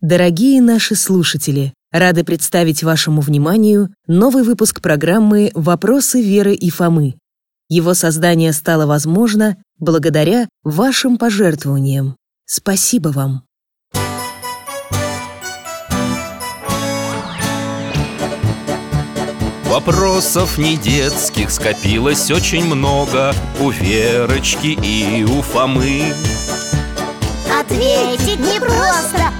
Дорогие наши слушатели, рады представить вашему вниманию новый выпуск программы «Вопросы Веры и Фомы». Его создание стало возможно благодаря вашим пожертвованиям. Спасибо вам! Вопросов не детских скопилось очень много У Верочки и у Фомы Ответить непросто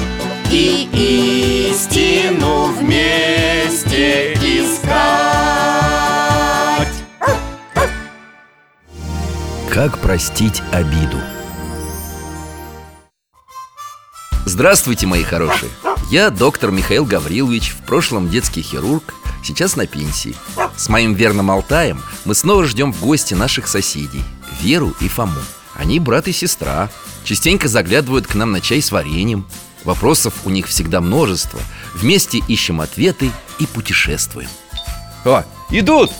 И истину вместе искать. Как простить обиду? Здравствуйте, мои хорошие! Я доктор Михаил Гаврилович, в прошлом детский хирург, сейчас на пенсии. С моим верным Алтаем мы снова ждем в гости наших соседей Веру и Фому. Они брат и сестра. Частенько заглядывают к нам на чай с вареньем Вопросов у них всегда множество. Вместе ищем ответы и путешествуем. О, идут!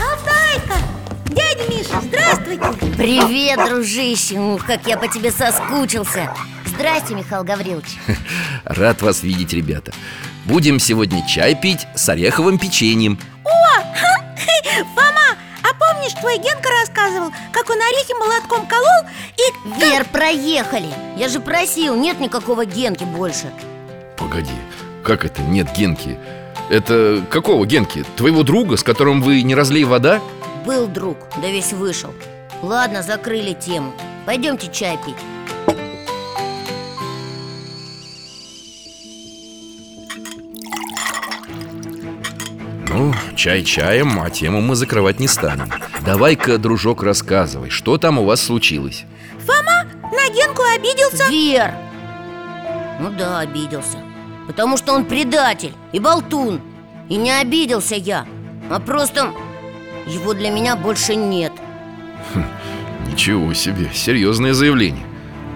Алтайка! Дядя Миша, здравствуйте! Привет, дружище, Ух, как я по тебе соскучился! Здрасте, Михаил Гаврилович! Рад вас видеть, ребята. Будем сегодня чай пить с ореховым печеньем. Фома, а помнишь, твой Генка рассказывал, как он орехи молотком колол и... Вер, проехали Я же просил, нет никакого Генки больше Погоди, как это нет Генки? Это какого Генки? Твоего друга, с которым вы не разлей вода? Был друг, да весь вышел Ладно, закрыли тему Пойдемте чай пить Ну, чай чаем, а тему мы закрывать не станем. Давай-ка, дружок, рассказывай, что там у вас случилось? Фома на Генку обиделся. Вер! Ну да, обиделся. Потому что он предатель и болтун. И не обиделся я А просто его для меня больше нет. Ничего себе, серьезное заявление.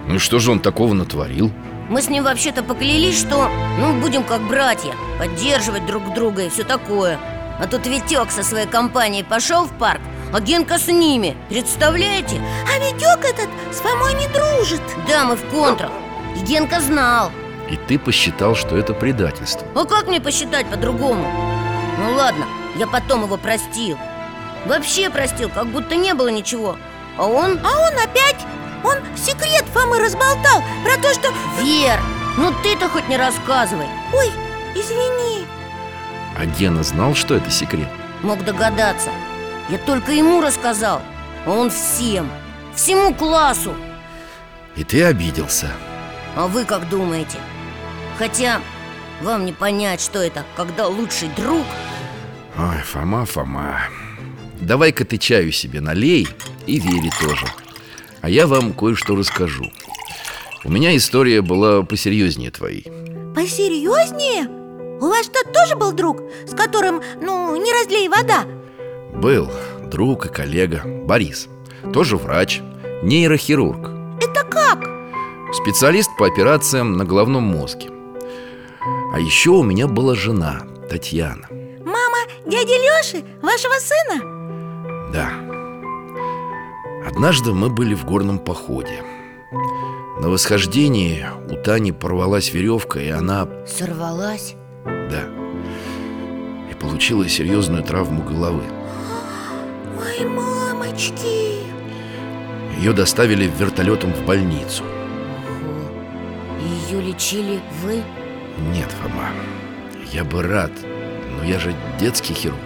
Ну и что же он такого натворил? Мы с ним вообще-то поклялись, что, ну, будем как братья Поддерживать друг друга и все такое А тут Витек со своей компанией пошел в парк А Генка с ними, представляете? А Витек этот с Фомой не дружит. Да, мы в контрах. И Генка знал. И ты посчитал, что это предательство. А как мне посчитать по-другому? Ну ладно, я потом его простил. Вообще простил, как будто не было ничего. А он... А он опять, он секрет Фомы разболтал Про то, что... Вер, ну ты-то хоть не рассказывай. Ой, извини А Гена знал, что это секрет? Мог догадаться. Я только ему рассказал. А он всем. Всему классу. И ты обиделся. А вы как думаете? Хотя вам не понять, что это Когда лучший друг. Ой, Фома, Фома. Давай-ка ты чаю себе налей и Вере тоже. А я вам кое-что расскажу. У меня история была посерьезнее твоей. Посерьезнее? У вас что, тоже был друг, с которым, ну, не разлей вода? Был друг и коллега Борис Тоже врач, нейрохирург Это как? Специалист по операциям на головном мозге А еще у меня была жена, Татьяна Мама дяди Леши, вашего сына? Да Однажды мы были в горном походе На восхождении у Тани порвалась веревка, и она... Сорвалась Да. И получила серьезную травму головы. Ой, мамочки! Ее доставили вертолетом в больницу. Ее лечили вы? Нет, Фома, я бы рад, но я же детский хирург.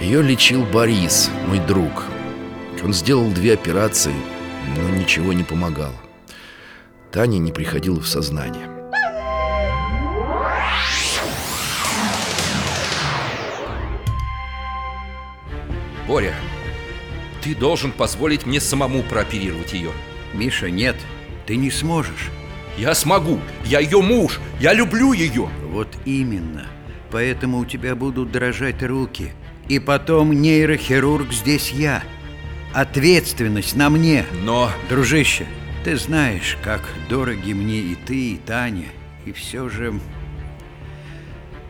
Ее лечил Борис, мой друг. Он сделал две операции, но ничего не помогало. Таня не приходила в сознание Боря, ты должен позволить мне самому прооперировать ее Миша, нет, ты не сможешь. Я смогу, я ее муж, я люблю ее Вот именно. Поэтому у тебя будут дрожать руки. И потом нейрохирург здесь я. Ответственность на мне. Но Дружище, ты знаешь, как дороги мне и ты, и Таня. И все же...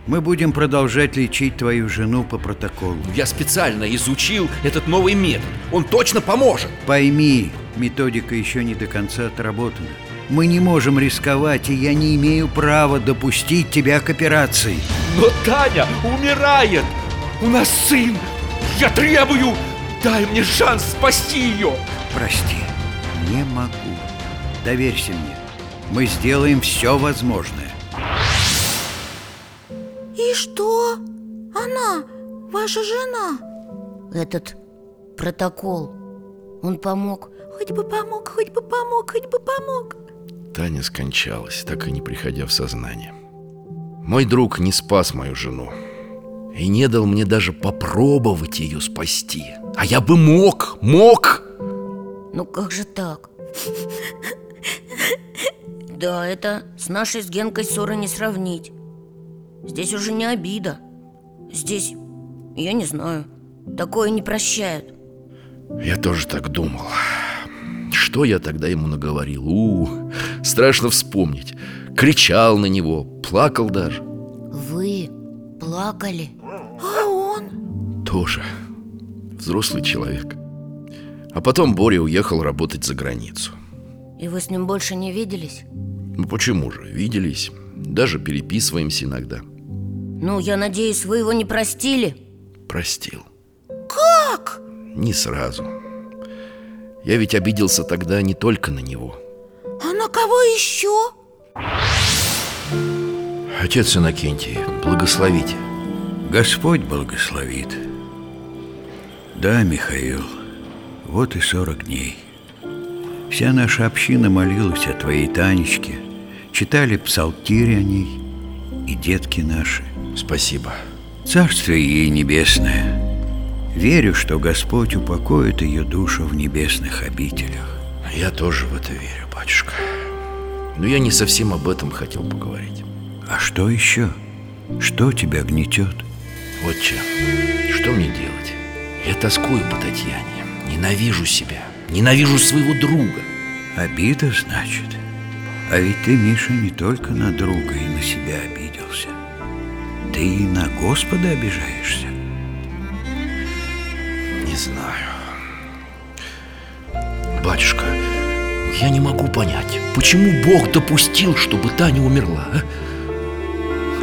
Мы будем продолжать лечить твою жену по протоколу. Я специально изучил этот новый метод. Он точно поможет. Пойми, методика еще не до конца отработана. Мы не можем рисковать, и я не имею права допустить тебя к операции. Но Таня умирает! У нас сын! Я требую! Дай мне шанс спасти ее! Прости, не могу. Доверься мне. Мы сделаем все возможное что? Она, ваша жена? Этот протокол, он помог? Хоть бы помог, хоть бы помог, хоть бы помог. Таня скончалась, так и не приходя в сознание. Мой друг не спас мою жену И не дал мне даже попробовать ее спасти. А я бы мог, мог! Ну как же так? Да, это с нашей с Генкой ссоры не сравнить Здесь уже не обида. Здесь, я не знаю, такое не прощают. Я тоже так думал. Что я тогда ему наговорил? У, страшно вспомнить. Кричал на него, плакал даже. Вы плакали? А он? Тоже. Взрослый человек. А потом Боря уехал работать за границу. И вы с ним больше не виделись? Ну почему же, виделись Даже переписываемся иногда. Ну, я надеюсь, вы его не простили? Простил. Как? Не сразу. Я ведь обиделся тогда не только на него. А на кого еще? Отец Иннокентий, благословите. Господь благословит. Да, Михаил, вот и сорок дней. Вся наша община молилась о твоей Танечке Читали псалтирь о ней И детки наши. Спасибо. Царствие ей небесное. Верю, что Господь упокоит ее душу в небесных обителях. Я тоже в это верю, батюшка. Но я не совсем об этом хотел поговорить. А что еще? Что тебя гнетет? Отче, что мне делать? Я тоскую по Татьяне. Ненавижу себя. Ненавижу своего друга. Обида, значит? А ведь ты, Миша, не только на друга и на себя обиделся. Ты и на Господа обижаешься. Не знаю. Батюшка, я не могу понять Почему Бог допустил, чтобы Таня умерла, а?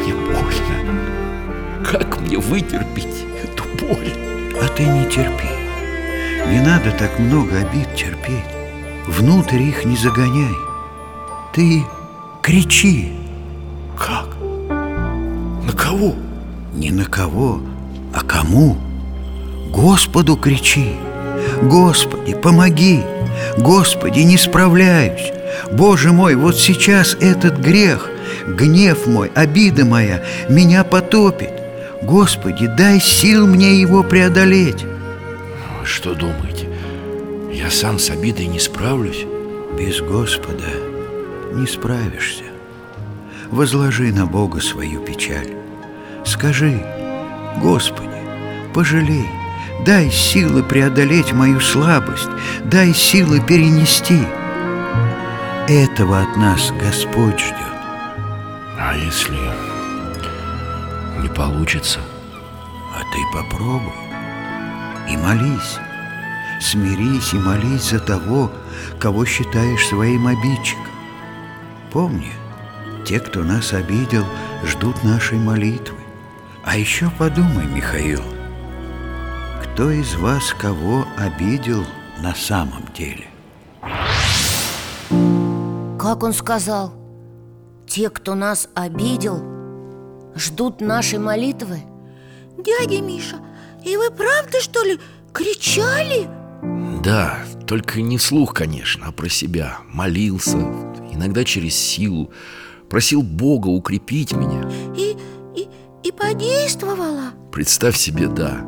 Мне больно. Как мне вытерпеть эту боль? А ты не терпи. Не надо так много обид терпеть. Внутрь их не загоняй Ты кричи Как? На кого? Не на кого, а кому? Господу кричи Господи, помоги Господи, не справляюсь Боже мой, вот сейчас этот грех Гнев мой, обида моя Меня потопит Господи, дай сил мне его преодолеть что думаете? Я сам с обидой не справлюсь? Без Господа не справишься. Возложи на Бога свою печаль. Скажи, Господи, пожалей Дай силы преодолеть мою слабость Дай силы перенести Этого от нас Господь ждет. А если не получится? А ты попробуй и молись. Смирись и молись за того, кого считаешь своим обидчиком Помни, те, кто нас обидел, ждут нашей молитвы А еще подумай, Михаил Кто из вас кого обидел на самом деле? Как он сказал? Те, кто нас обидел, ждут нашей молитвы? Дядя Миша, и вы правда, что ли, кричали? Да, только не вслух, конечно, а про себя Молился, иногда через силу Просил Бога укрепить меня. И, и, и подействовало? Представь себе, да.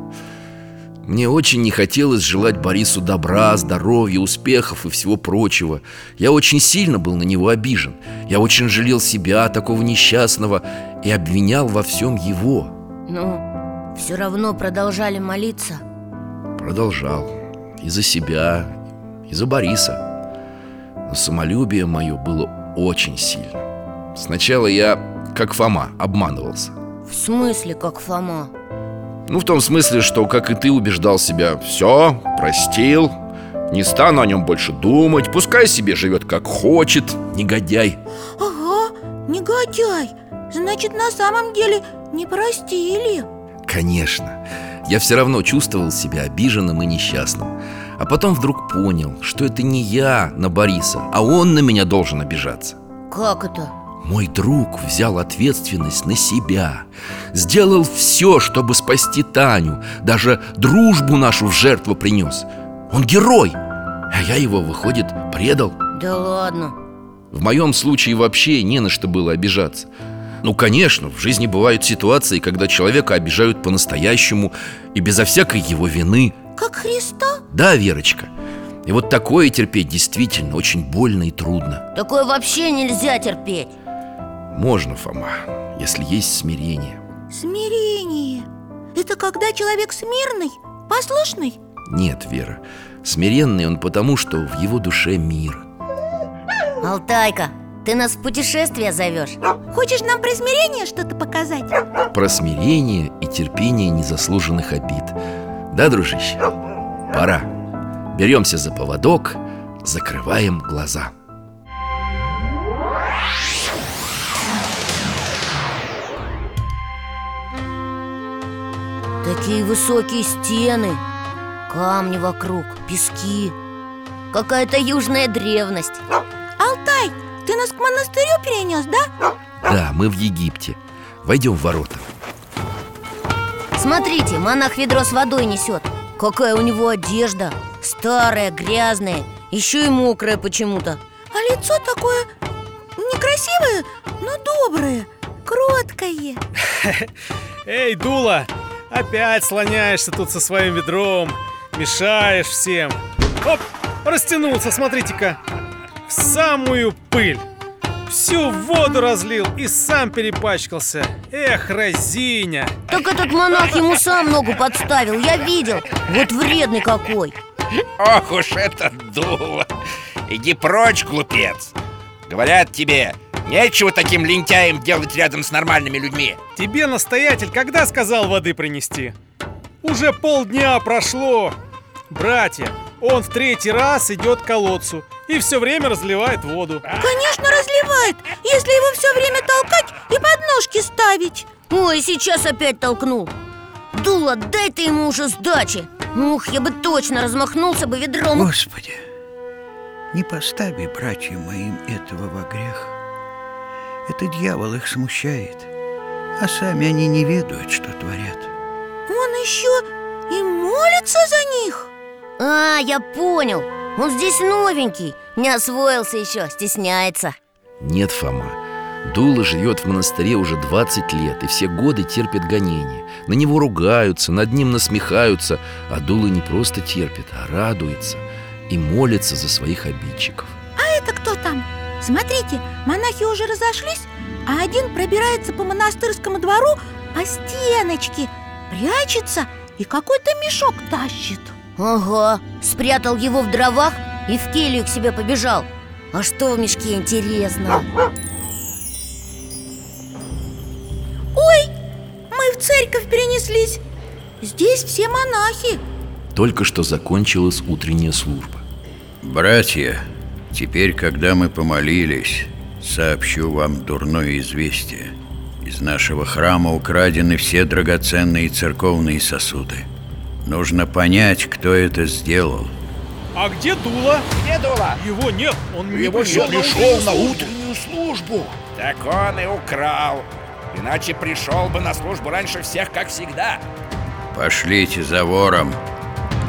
Мне очень не хотелось желать Борису добра, здоровья, успехов и всего прочего. Я очень сильно был на него обижен. Я очень жалел себя, такого несчастного И обвинял во всем его. Ну, все равно продолжали молиться. Продолжал. И за себя, и за Бориса Но самолюбие мое было очень сильно. Сначала я, как Фома, обманывался. В смысле, как Фома? Ну, в том смысле, что, как и ты, убеждал себя Все, простил Не стану о нем больше думать Пускай себе живет как хочет Негодяй Ага, негодяй! Значит, на самом деле не простили? Конечно. Я все равно чувствовал себя обиженным и несчастным А потом вдруг понял, что это не я на Бориса А он на меня должен обижаться. Как это? Мой друг взял ответственность на себя Сделал все, чтобы спасти Таню Даже дружбу нашу в жертву принес Он герой А я его, выходит, предал. Да ладно. В моем случае вообще не на что было обижаться. Ну, конечно, в жизни бывают ситуации, когда человека обижают по-настоящему И безо всякой его вины Как Христа? Да, Верочка И вот такое терпеть действительно очень больно и трудно Такое вообще нельзя терпеть Можно, Фома, если есть смирение Смирение Это когда человек смирный, послушный? Нет, Вера, смиренный он потому, что в его душе мир Алтайка, ты нас в путешествие зовешь? Хочешь нам про смирение что-то показать? Про смирение и терпение незаслуженных обид Да, дружище? Пора. Беремся за поводок, закрываем глаза. Такие высокие стены Камни вокруг, пески. Какая-то южная древность. Алтай, ты нас к монастырю перенес, да? Да, мы в Египте. Войдем в ворота Смотрите, монах ведро с водой несет. Какая у него одежда. Старая, грязная. Еще и мокрая почему-то. А лицо такое некрасивое, но доброе, кроткое. Эй, Дула, опять слоняешься тут со своим ведром. Мешаешь всем. Оп, растянулся, смотрите-ка. В самую пыль Всю воду разлил и сам перепачкался. Эх, разиня. Так этот монах ему сам ногу подставил, я видел. Вот вредный какой. Ох уж это дуло. Иди прочь, глупец. Говорят тебе, нечего таким лентяем делать рядом с нормальными людьми. Тебе настоятель когда сказал воды принести? Уже полдня прошло. Братья, он в третий раз идет к колодцу И все время разливает воду. Конечно, разливает, если его все время толкать и подножки ставить. Ой, сейчас опять толкнул Дула, дай ты ему уже сдачи. Ух, я бы точно размахнулся бы ведром. Господи, не постави братьям моим этого во грех. Это дьявол их смущает, а сами они не ведают, что творят. Он еще и молится за них. А, я понял Он здесь новенький. Не освоился еще, стесняется. Нет, Фома. Дула живет в монастыре уже 20 лет И все годы терпит гонения. На него ругаются, над ним насмехаются. А Дула не просто терпит, а радуется И молится за своих обидчиков. А это кто там? Смотрите, монахи уже разошлись А один пробирается по монастырскому двору по стеночке Прячется и какой-то мешок тащит Ага, спрятал его в дровах и в келью к себе побежал А что в мешке интересно? Ой, мы в церковь перенеслись Здесь все монахи Только что закончилась утренняя служба Братья, теперь, когда мы помолились, сообщу вам дурное известие. Из нашего храма украдены все драгоценные церковные сосуды. Нужно понять, кто это сделал. А где Дула? Где Дула? Его нет, он не Его пришел пришел на утреннюю службу Так он и украл Иначе пришел бы на службу раньше всех, как всегда Пошлите за вором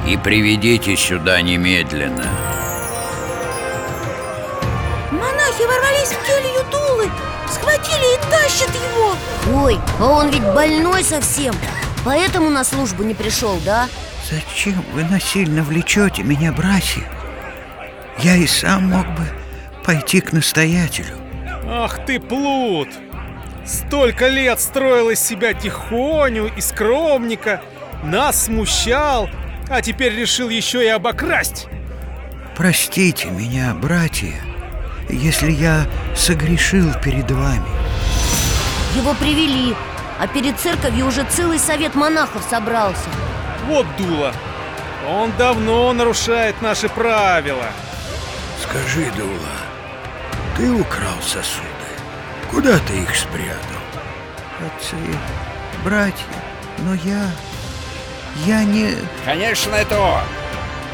и приведите сюда немедленно. Монахи ворвались в келью Дулы Схватили и тащат его Ой, а он ведь больной совсем Поэтому на службу не пришел, да? Зачем вы насильно влечете меня, братья? Я и сам мог бы пойти к настоятелю. Ах ты, плут! Столько лет строил из себя тихоню и скромника, нас смущал, а теперь решил еще и обокрасть. Простите меня, братья, если я согрешил перед вами. Его привели, а перед церковью уже целый совет монахов собрался Вот дуло. Он давно нарушает наши правила. Скажи, Дула, ты украл сосуды? Куда ты их спрятал? Отцы, братья, но я... Я не... Конечно, это он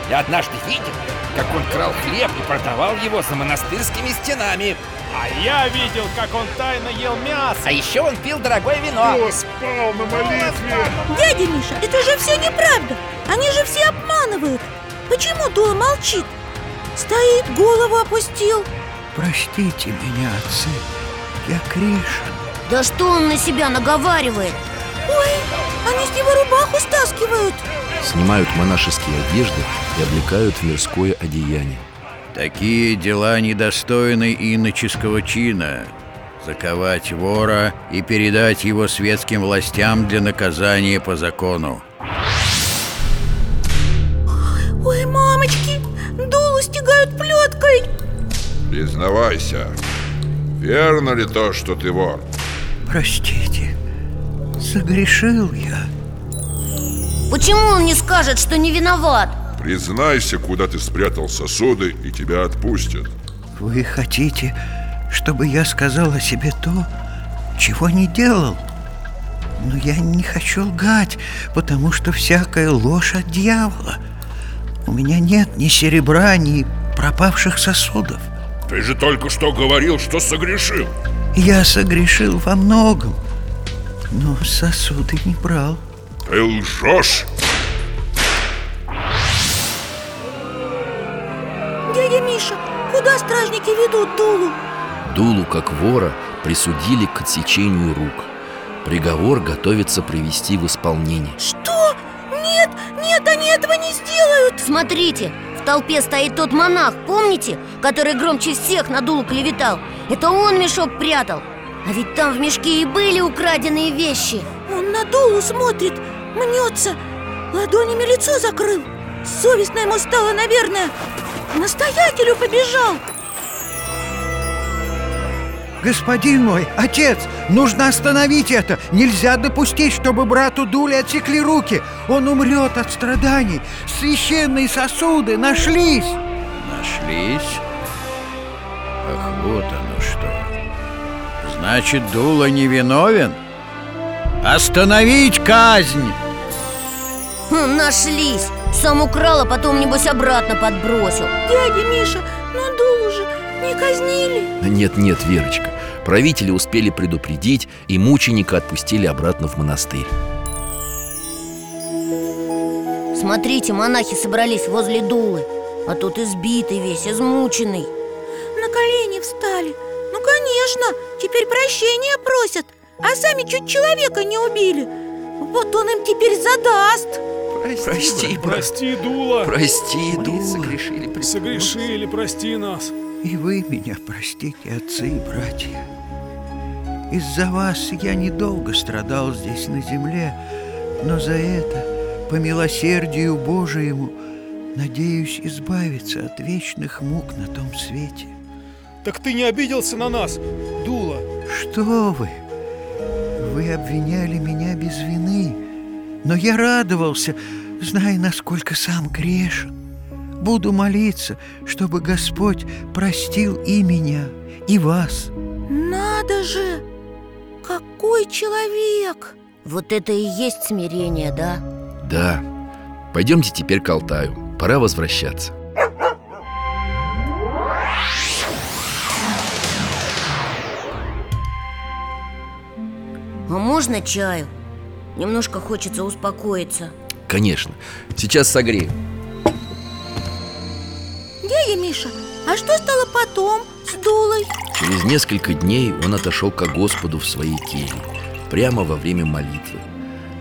Я однажды видел, как он крал хлеб и продавал его за монастырскими стенами А я видел, как он тайно ел мясо. А еще он пил дорогое вино спал на молитве. Дядя Миша, это же все неправда Они же все обманывают Почему Дула молчит? Стоит, голову опустил Простите меня, отцы, я грешен. Да что он на себя наговаривает? Ой, они с него рубаху стаскивают Снимают монашеские одежды и облекают в мирское одеяние Такие дела недостойны иноческого чина. Заковать вора и передать его светским властям для наказания по закону. Ой, мамочки, Дулу стягают плеткой Признавайся, верно ли то, что ты вор? Простите, согрешил я. Почему он не скажет, что не виноват? Признайся, куда ты спрятал сосуды, и тебя отпустят. Вы хотите, чтобы я сказал о себе то, чего не делал? Но я не хочу лгать, потому что всякая ложь от дьявола. У меня нет ни серебра, ни пропавших сосудов. Ты же только что говорил, что согрешил. Я согрешил во многом, но сосуды не брал. Ты лжешь. Дядя Миша, куда стражники ведут Дулу? Дулу, как вора, присудили к отсечению рук Приговор готовится привести в исполнение Что? Нет, нет, они этого не сделают Смотрите, в толпе стоит тот монах, помните? Который громче всех на дулу клеветал Это он мешок прятал А ведь там в мешке и были украденные вещи Он на Дулу смотрит, мнется Ладонями лицо закрыл. Совестно ему стало, наверное. К настоятелю побежал. Господин мой, отец, нужно остановить это. Нельзя допустить, чтобы брату Дуле отсекли руки. Он умрет от страданий. Священные сосуды нашлись. Нашлись? Ах, вот оно что. Значит, Дула невиновен? Остановить казнь! Хм, Нашлись. Сам украл, а потом, небось, обратно подбросил. Дядя Миша, но Дулу же не казнили? Нет-нет, Верочка. Правители успели предупредить И мученика отпустили обратно в монастырь. Смотрите, монахи собрались возле дулы. А тут избитый весь, измученный. На колени встали. Ну, конечно, теперь прощения просят. А сами чуть человека не убили. Вот он им теперь задаст Прости, брат, Прости, Дула. прости, Мы Дула согрешили Согрешили, прости нас. И вы меня простите, отцы и братья. Из-за вас я недолго страдал здесь на земле, но за это, по милосердию Божиему, надеюсь избавиться от вечных мук на том свете. Так ты не обиделся на нас, Дула? Что вы? Вы обвиняли меня без вины, но я радовался, зная, насколько сам грешен. Буду молиться, чтобы Господь простил и меня, и вас. Надо же! Какой человек! Вот это и есть смирение, да? Да, пойдемте теперь к Алтаю Пора возвращаться А можно чаю? Немножко хочется успокоиться. Конечно, сейчас согрею. Дядя Миша, а что стало потом с Дулой? Через несколько дней он отошел ко Господу в своей келье Прямо во время молитвы.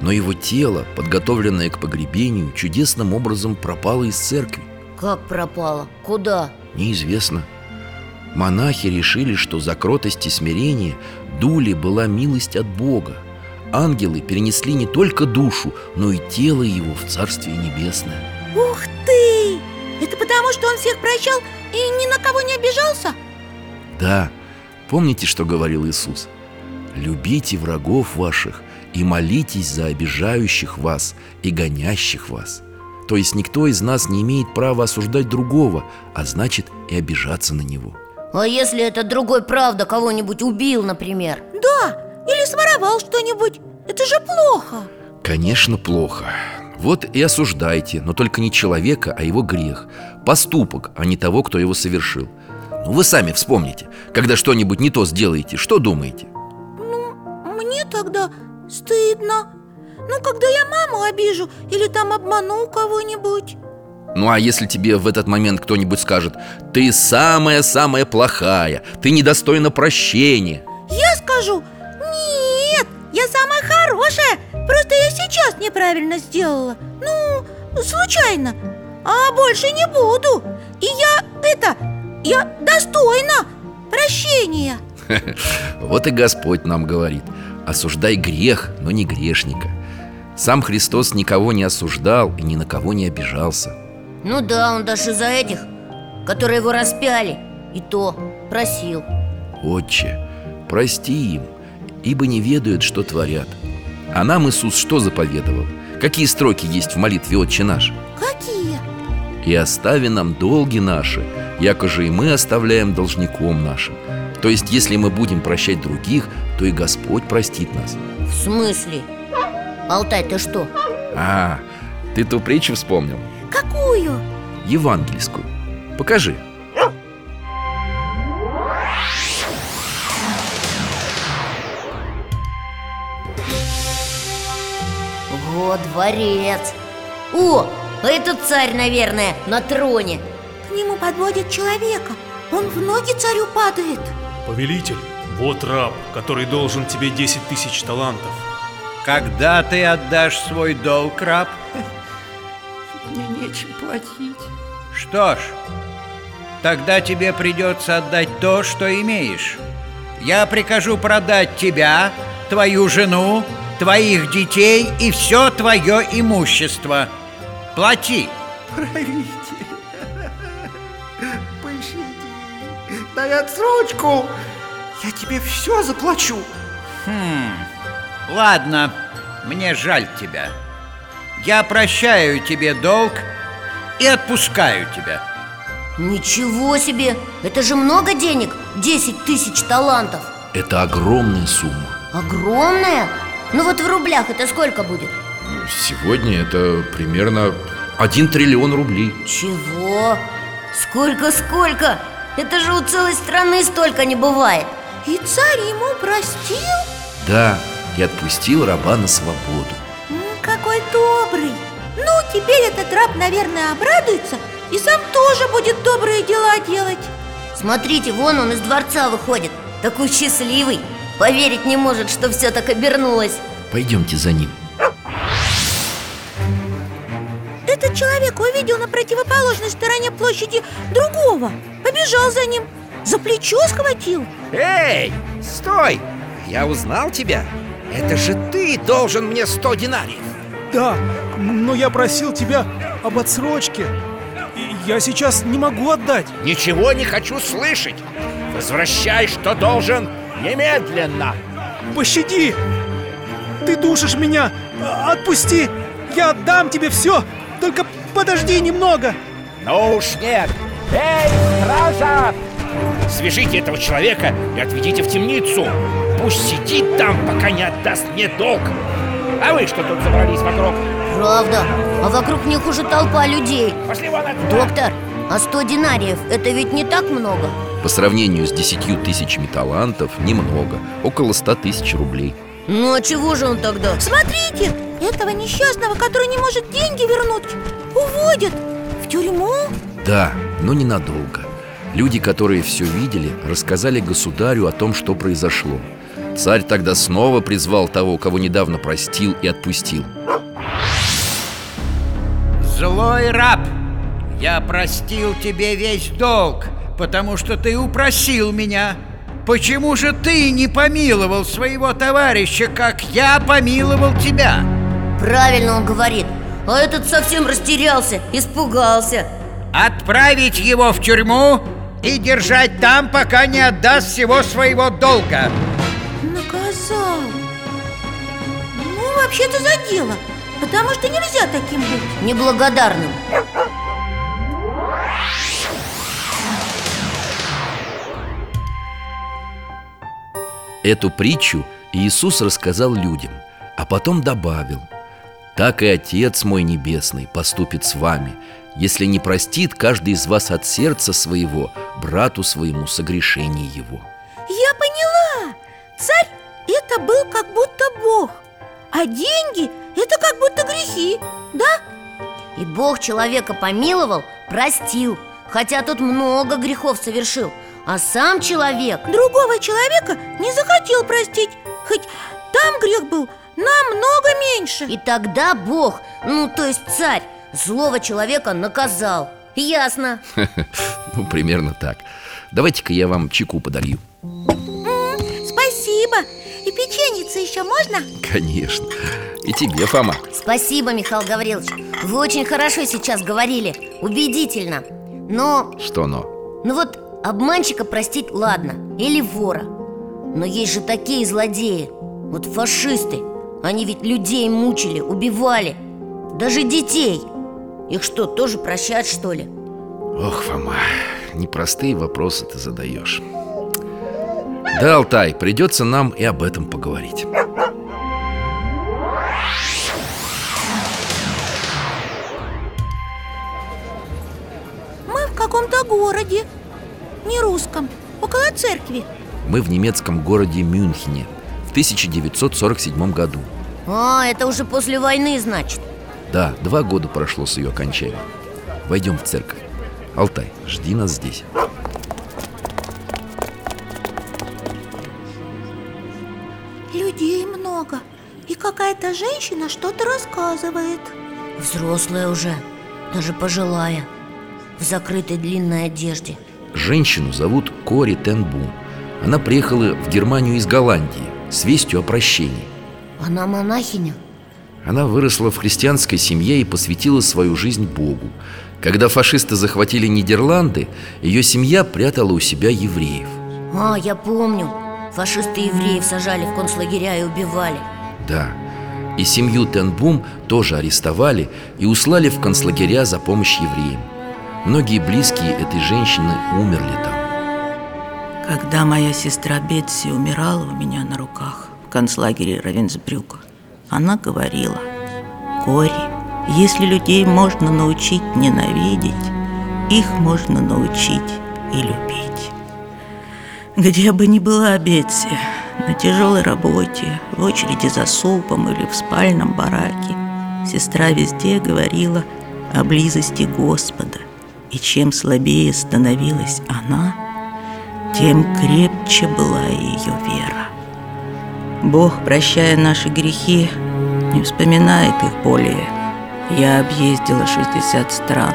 Но его тело, подготовленное к погребению, чудесным образом пропало из церкви. Как пропало? Куда? Неизвестно. Монахи решили, что за кротость и смирение Дуле была милость от Бога Ангелы перенесли не только душу, но и тело его в Царствие Небесное Ух ты! Это потому, что он всех прощал и ни на кого не обижался? Да, помните, что говорил Иисус? Любите врагов ваших и молитесь за обижающих вас и гонящих вас То есть никто из нас не имеет права осуждать другого, а значит и обижаться на него А если этот другой правда кого-нибудь убил, например? Своровал что-нибудь. Это же плохо. Конечно, плохо. Вот и осуждайте, но только не человека, а его грех. Поступок, а не того, кто его совершил. Ну вы сами вспомните. Когда что-нибудь не то сделаете, что думаете? Ну, мне тогда стыдно. Ну, когда я маму обижу или там обману кого-нибудь. Ну а если тебе в этот момент кто-нибудь скажет Ты самая-самая плохая, ты недостойна прощения Я скажу я самая хорошая Просто я сейчас неправильно сделала. Ну, случайно. А больше не буду. И я, это, я достойна прощения. Вот и Господь нам говорит Осуждай грех, но не грешника Сам Христос никого не осуждал и ни на кого не обижался. Ну да, он даже за этих, которые его распяли И то просил. Отче, прости им, ибо не ведают, что творят А нам Иисус что заповедовал? Какие строки есть в молитве «Отче наш»? Какие? И остави нам долги наши, якоже и мы оставляем должником нашим То есть, если мы будем прощать других, то и Господь простит нас В смысле? Алтай, ты что? А, ты ту притчу вспомнил? Какую? Евангельскую Покажи дворец. О, а это царь, наверное, на троне. К нему подводят человека. Он в ноги царю падает. Повелитель, вот раб, который должен тебе 10 тысяч талантов. Когда ты отдашь свой долг, раб? Мне нечем платить. Что ж, тогда тебе придется отдать то, что имеешь. Я прикажу продать тебя, твою жену, твоих детей и все твое имущество. Плати. Правитель. Пощади. Дай отсрочку. Я тебе все заплачу. Хм, ладно, мне жаль тебя. Я прощаю тебе долг и отпускаю тебя. Ничего себе! Это же много денег! 10 тысяч талантов! Это огромная сумма. Огромная? Ну вот в рублях это сколько будет? Сегодня это примерно 1 триллион рублей Чего? Сколько-сколько? Это же у целой страны столько не бывает И царь ему простил? Да, и отпустил раба на свободу Какой добрый Ну, теперь этот раб, наверное, обрадуется И сам тоже будет добрые дела делать Смотрите, вон он из дворца выходит Такой счастливый Поверить не может, что все так обернулось. Пойдемте за ним. Этот человек увидел на противоположной стороне площади другого. Побежал за ним. За плечо схватил. Эй, стой! Я узнал тебя. Это же ты должен мне 100 динариев. Да, но я просил тебя об отсрочке. Я сейчас не могу отдать. Ничего не хочу слышать. Возвращай, что должен немедленно Пощади! Ты душишь меня! Отпусти! Я отдам тебе все! Только подожди немного! Ну уж нет Эй, стража! Свяжите этого человека и отведите в темницу Пусть сидит там, пока не отдаст мне долг А вы что тут собрались вокруг? Правда, а вокруг них уже толпа людей Пошли вон отсюда! Доктор, а 100 динариев это ведь не так много? По сравнению с десятью тысячами талантов немного. Около ста тысяч рублей. Ну а чего же он тогда? Смотрите, этого несчастного, который не может деньги вернуть Уводят в тюрьму. Да, но ненадолго. Люди, которые все видели, рассказали государю о том, что произошло. Царь тогда снова призвал того, кого недавно простил и отпустил. Злой раб, я простил тебе весь долг, потому что ты упросил меня. Почему же ты не помиловал своего товарища, как я помиловал тебя? Правильно он говорит. А этот совсем растерялся, испугался. Отправить его в тюрьму и держать там, пока не отдаст всего своего долга. Наказал. Ну, вообще-то за дело Потому что нельзя таким быть. Неблагодарным Эту притчу Иисус рассказал людям, а потом добавил «Так и Отец мой Небесный поступит с вами, если не простит каждый из вас от сердца своего брату своему согрешение его». Я поняла Царь – это был как будто Бог А деньги – это как будто грехи, да? И Бог человека помиловал, простил Хотя тот много грехов совершил А сам человек. Другого человека не захотел простить. Хоть там грех был намного меньше. И тогда Бог, ну то есть царь, злого человека наказал. Ясно. Ну, примерно так. Давайте-ка я вам чеку подолью Спасибо. И печеница еще можно? Конечно. И тебе, Фома. Спасибо, Михаил Гаврилович. Вы очень хорошо сейчас говорили. Убедительно. Но, Что но? ну вот обманщика простить ладно. Или вора. Но есть же такие злодеи. Вот фашисты. Они ведь людей мучили, убивали. Даже детей. Их что, тоже прощать, что ли? Ох, Фома, непростые вопросы ты задаешь. Да, Алтай, придется нам и об этом поговорить. Мы в каком-то городе Не русском, около церкви. Мы в немецком городе Мюнхене в 1947 году. А, это уже после войны, значит. Да, два года прошло с ее окончания. Войдем в церковь. Алтай, жди нас здесь. Людей много И какая-то женщина что-то рассказывает. Взрослая уже, даже пожилая В закрытой длинной одежде Женщину зовут Кори Тенбу Она приехала в Германию из Голландии с вестью о прощении Она монахиня? Она выросла в христианской семье и посвятила свою жизнь Богу. Когда фашисты захватили Нидерланды, ее семья прятала у себя евреев. А, я помню Фашисты евреев сажали в концлагеря и убивали Да, и семью Тенбум тоже арестовали и услали в концлагеря за помощь евреям. Многие близкие этой женщины умерли там. Когда моя сестра Бетси умирала у меня на руках в концлагере Равенсбрюка, она говорила, «Кори, если людей можно научить ненавидеть, их можно научить и любить». Где бы ни была Бетси, на тяжелой работе, в очереди за супом или в спальном бараке, сестра везде говорила о близости Господа. И чем слабее становилась она, тем крепче была ее вера. Бог, прощая наши грехи, не вспоминает их более. Я объездила 60 стран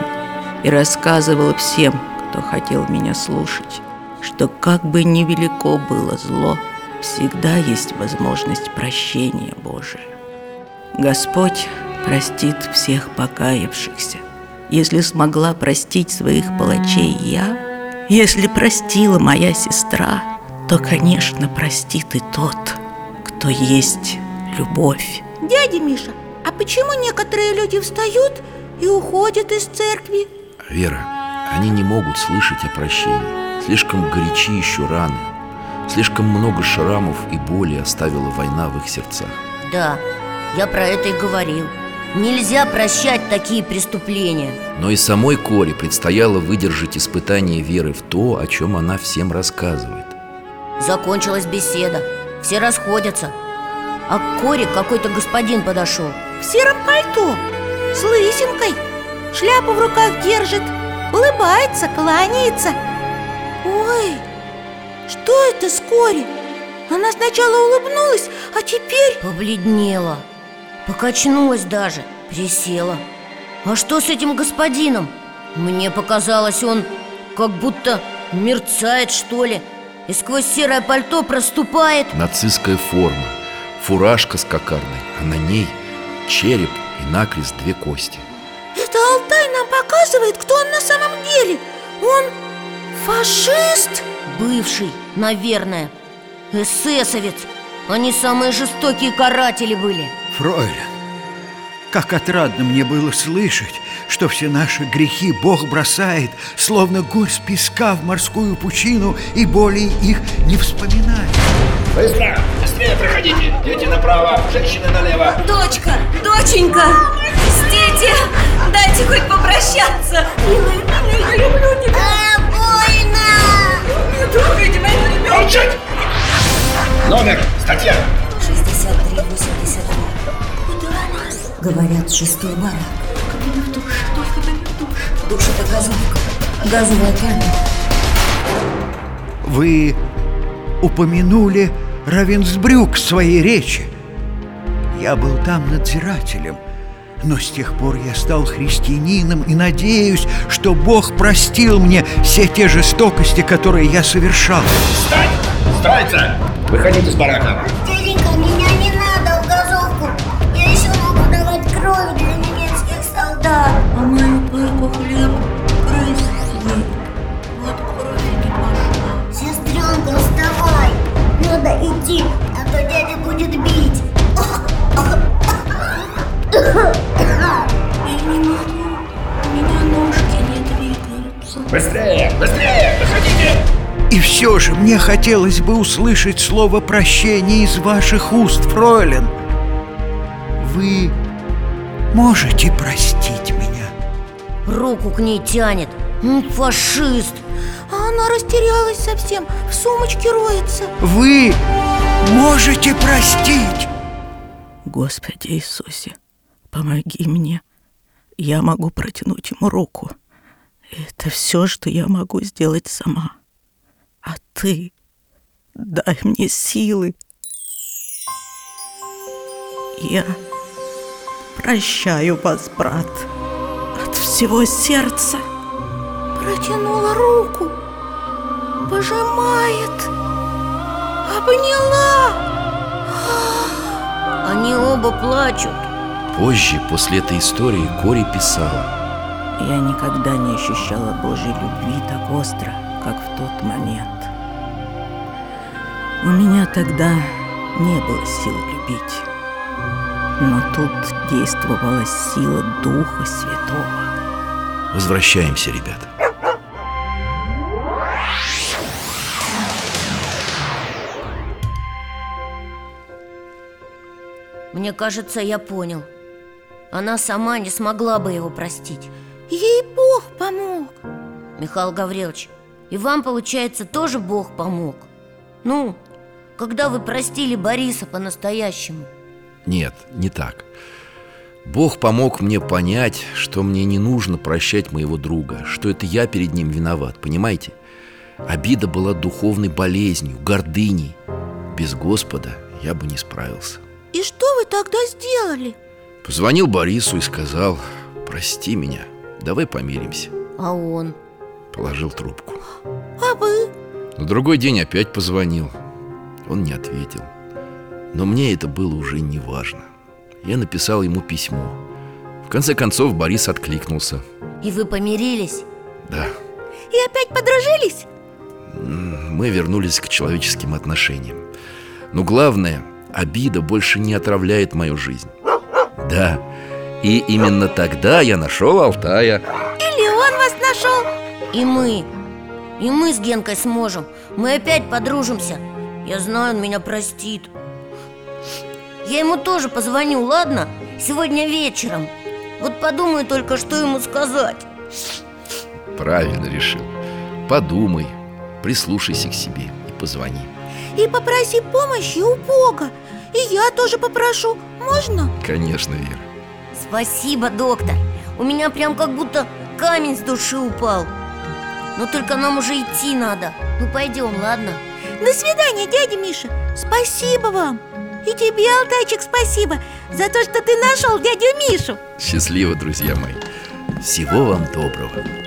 и рассказывала всем, кто хотел меня слушать, что как бы ни велико было зло, всегда есть возможность прощения Божия. Господь простит всех покаявшихся. Если смогла простить своих палачей я, если простила моя сестра, то, конечно, простит и тот, кто есть любовь. Дядя Миша, а почему некоторые люди встают и уходят из церкви? Вера, они не могут слышать о прощении. Слишком горячи еще раны. Слишком много шрамов и боли оставила война в их сердцах. Да, я про это и говорил Нельзя прощать такие преступления. Но и самой Коре предстояло выдержать испытание веры в то, о чем она всем рассказывает. Закончилась беседа. Все расходятся. А к Коре какой-то господин подошел В сером пальто, с лысинкой. Шляпу в руках держит. Улыбается, кланяется. Ой, что это с Кори? Она сначала улыбнулась, а теперь... Побледнела Покачнулась даже Присела. А что с этим господином? Мне показалось, он как будто мерцает, что ли И сквозь серое пальто проступает. Нацистская форма. Фуражка с кокардой А на ней череп и накрест две кости. Это Алтай нам показывает, кто он на самом деле. Он фашист? Бывший, наверное Эсэсовец. Они самые жестокие каратели были Фройлен, как отрадно мне было слышать, что все наши грехи Бог бросает, словно горсть песка в морскую пучину и более их не вспоминает. Быстро! Быстрее проходите! Дети направо, женщины налево! Дочка, доченька, стите, дайте хоть попрощаться. Милая, милая, я люблю тебя. А, больно! Не трогайте моего ребенка. Молчать! Номер, статья! 63-83. Говорят, шестой барак Душ это газовка Газовая камера Вы упомянули Равенсбрюк в своей речи. Я был там надзирателем, но с тех пор я стал христианином и надеюсь, что Бог простил мне все те жестокости, которые я совершал. Встать! Строиться! Выходить из барака! Быстрее! Быстрее! Выходите! И все же мне хотелось бы услышать слово прощения из ваших уст, Фройлен. Вы можете простить меня? Руку к ней тянет Фашист А она растерялась совсем, в сумочке роется Вы можете простить? Господи Иисусе, помоги мне. Я могу протянуть ему руку. Это все, что я могу сделать сама. А ты дай мне силы. Я прощаю вас, брат, от всего сердца. Протянула руку Пожимает Обняла Они оба плачут Позже, после этой истории, Кори писала Я никогда не ощущала Божьей любви так остро, как в тот момент. У меня тогда не было сил любить. Но тут действовала сила Духа Святого. Возвращаемся, ребята Мне кажется, я понял Она сама не смогла бы его простить Ей Бог помог. Михаил Гаврилович, и вам, получается, тоже Бог помог? Ну, когда вы простили Бориса по-настоящему? Нет, не так. Бог помог мне понять, что мне не нужно прощать моего друга Что это я перед ним виноват, понимаете? Обида была духовной болезнью, гордыней. Без Господа я бы не справился. И что вы тогда сделали? Позвонил Борису и сказал Прости меня, давай помиримся. А он? Положил трубку. А вы? На другой день опять позвонил. Он не ответил. Но мне это было уже не важно. Я написал ему письмо. В конце концов Борис откликнулся. И вы помирились? Да, И опять подружились? мы вернулись к человеческим отношениям. Но главное, обида больше не отравляет мою жизнь. Да, и именно тогда я нашел Алтая. Или он вас нашел? И мы. И мы с Генкой сможем. Мы опять подружимся. Я знаю, он меня простит. Я ему тоже позвоню, ладно? Сегодня вечером. Вот подумаю только, что ему сказать. Правильно решил. Подумай, прислушайся к себе и позвони. И попроси помощи у Бога. И я тоже попрошу, можно? Конечно, Вера Спасибо, доктор. У меня прям как будто камень с души упал. Но только нам уже идти надо. Ну пойдем, ладно? До свидания, дядя Миша. Спасибо вам. И тебе, Алтайчик, спасибо За то, что ты нашел дядю Мишу. Счастливо, друзья мои. Всего вам доброго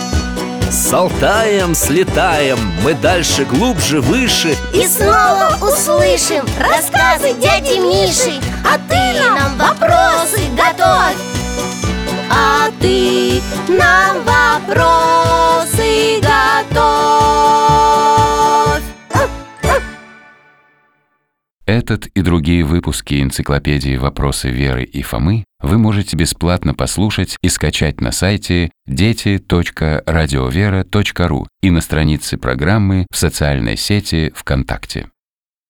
С Алтаем слетаем, мы дальше, глубже, выше. И снова услышим рассказы дяди Миши. А ты нам вопросы готовь. А ты нам вопросы готовь. Этот и другие выпуски энциклопедии «Вопросы Веры и Фомы» вы можете бесплатно послушать и скачать на сайте дети.радиовера.ру и на странице программы в социальной сети ВКонтакте.